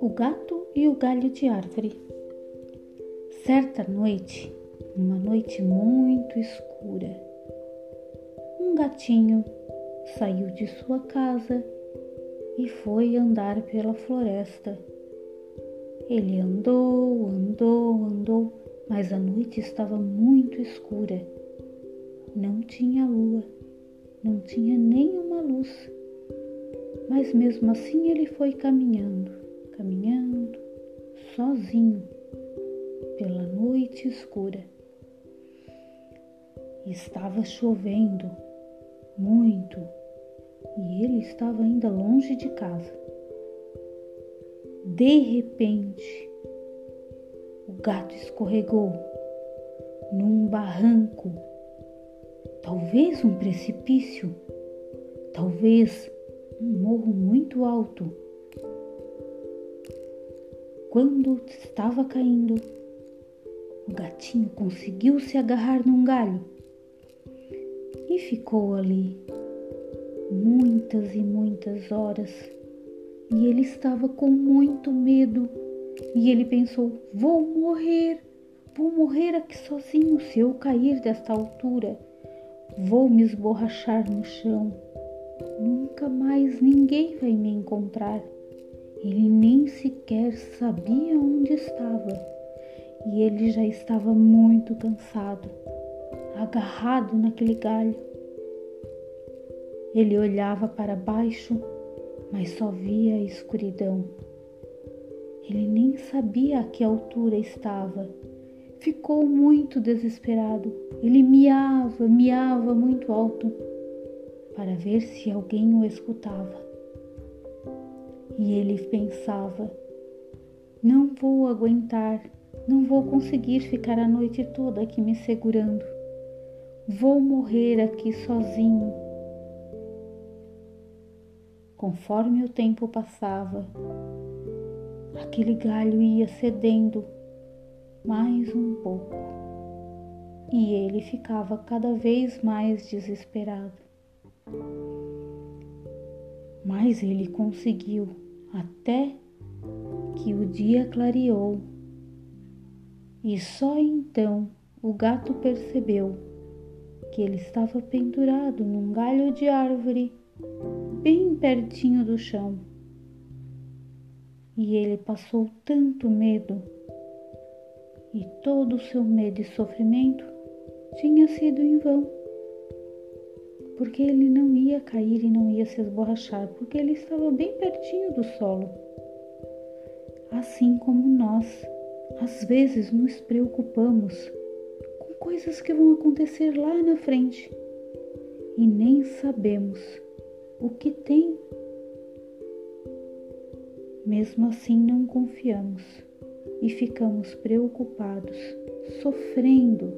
O gato e o galho de árvore. Certa noite, uma noite muito escura, um gatinho saiu de sua casa e foi andar pela floresta. Ele andou, andou, andou, mas a noite estava muito escura. Não tinha lua, não tinha nenhuma luz. Mas mesmo assim ele foi caminhando, caminhando, sozinho, pela noite escura. Estava chovendo muito e ele estava ainda longe de casa. De repente, o gato escorregou num barranco, talvez um precipício, talvez um morro muito alto. Quando estava caindo, o gatinho conseguiu se agarrar num galho e ficou ali muitas e muitas horas. E ele estava com muito medo. E ele pensou: vou morrer, vou morrer aqui sozinho se eu cair desta altura. Vou me esborrachar no chão. Nunca mais ninguém vai me encontrar. Ele nem sequer sabia onde estava e ele já estava muito cansado, agarrado naquele galho. Ele olhava para baixo, mas só via a escuridão. Ele nem sabia a que altura estava. Ficou muito desesperado. Ele miava, miava muito alto para ver se alguém o escutava. E ele pensava: não vou aguentar, não vou conseguir ficar a noite toda aqui me segurando. Vou morrer aqui sozinho Conforme o tempo passava, aquele galho ia cedendo mais um pouco e ele ficava cada vez mais desesperado. Mas ele conseguiu até que o dia clareou e só então o gato percebeu que ele estava pendurado num galho de árvore bem pertinho do chão. E ele passou tanto medo, e todo o seu medo e sofrimento tinha sido em vão, porque ele não ia cair e não ia se esborrachar, porque ele estava bem pertinho do solo. Assim como nós, às vezes nos preocupamos com coisas que vão acontecer lá na frente e nem sabemos o que tem. Mesmo assim, não confiamos e ficamos preocupados, sofrendo.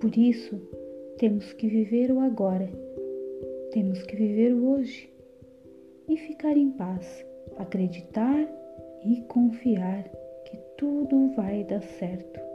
Por isso, temos que viver o agora, temos que viver o hoje e ficar em paz, acreditar e confiar que tudo vai dar certo.